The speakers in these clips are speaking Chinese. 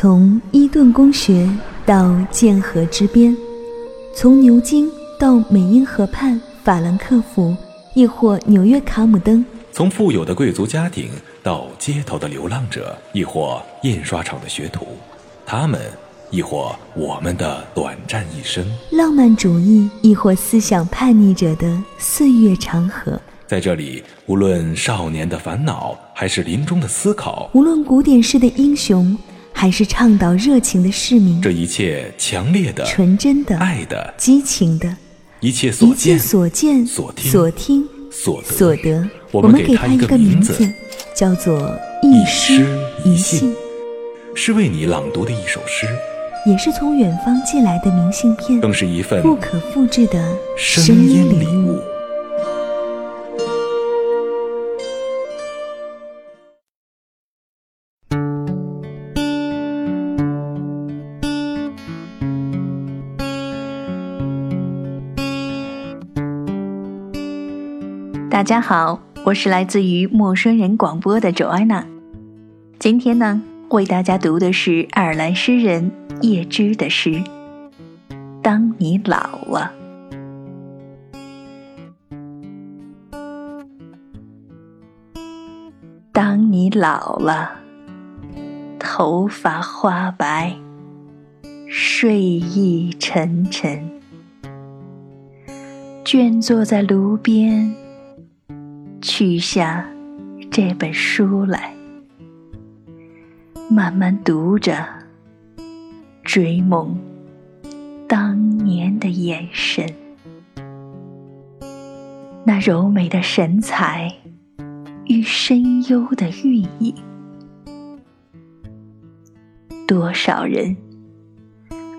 从伊顿公学到剑河之边，从牛津到美英河畔法兰克福，亦或纽约卡姆登；从富有的贵族家庭到街头的流浪者，亦或印刷厂的学徒，他们，亦或我们的短暂一生；浪漫主义，亦或思想叛逆者的岁月长河。在这里，无论少年的烦恼，还是临终的思考；无论古典式的英雄。还是倡导热情的市民，这一切强烈的、纯真的、爱的、激情的，一切所见、所见、所听、所听、所得，所得，我们给他一个名字，叫做一诗一信，是为你朗读的一首诗，也是从远方寄来的明信片，更是一份不可复制的声音礼物。大家好，我是来自于陌生人广播的 Joanna。今天呢，为大家读的是爱尔兰诗人叶芝的诗《当你老了》。当你老了，头发花白，睡意沉沉，倦坐在炉边。取下这本书来，慢慢读着，追梦当年的眼神，那柔美的神采与深幽的寓意。多少人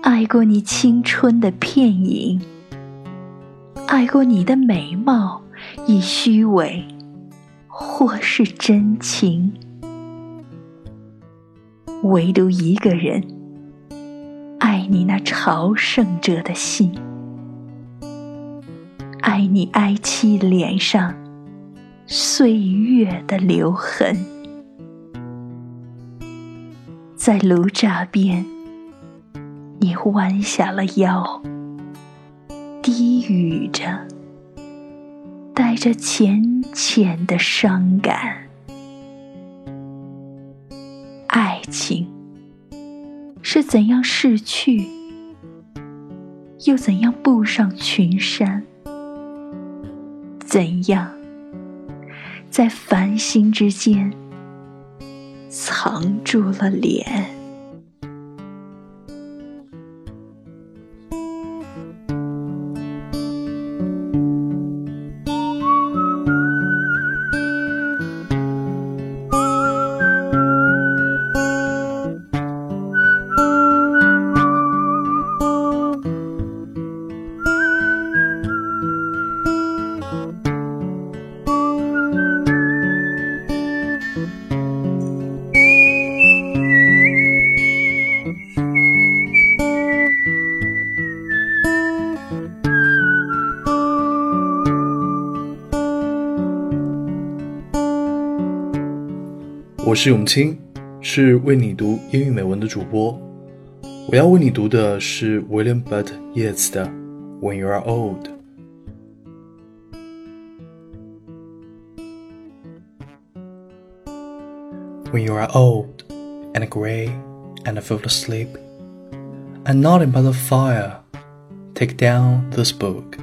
爱过你青春的片影，爱过你的美貌。与虚伪，或是真情，唯独一个人爱你那朝圣者的心，爱你哀戚脸上岁月的留痕，在炉渣边，你弯下了腰，低语着。带着浅浅的伤感，爱情是怎样逝去，又怎样步上群山？怎样在繁星之间藏住了脸？我是永清，是为你读英语美文的主播。我要为你读的是 William Butler Yeats 的《When You Are Old》。When you are old and gray and filled asleep, and nodding by the fire, take down this book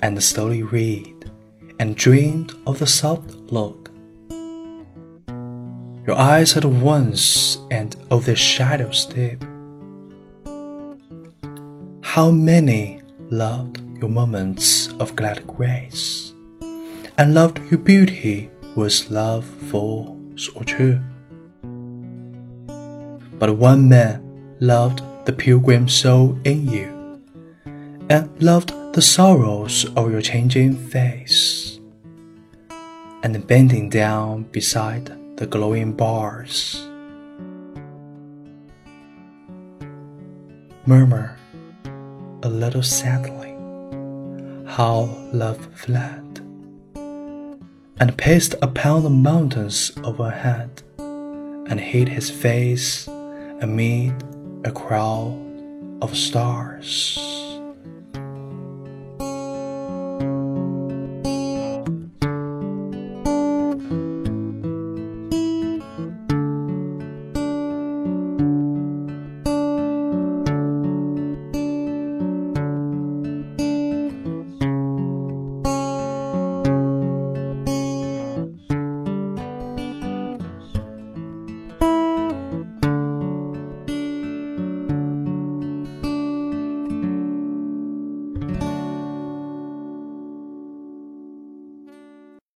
and slowly read, and dream of the soft look your eyes at once and of their shadows deep. How many loved your moments of glad grace, and loved your beauty was love false or true. But one man loved the pilgrim soul in you, and loved the sorrows of your changing face, and bending down beside the glowing bars. Murmur a little sadly how love fled and paced upon the mountains overhead and hid his face amid a crowd of stars.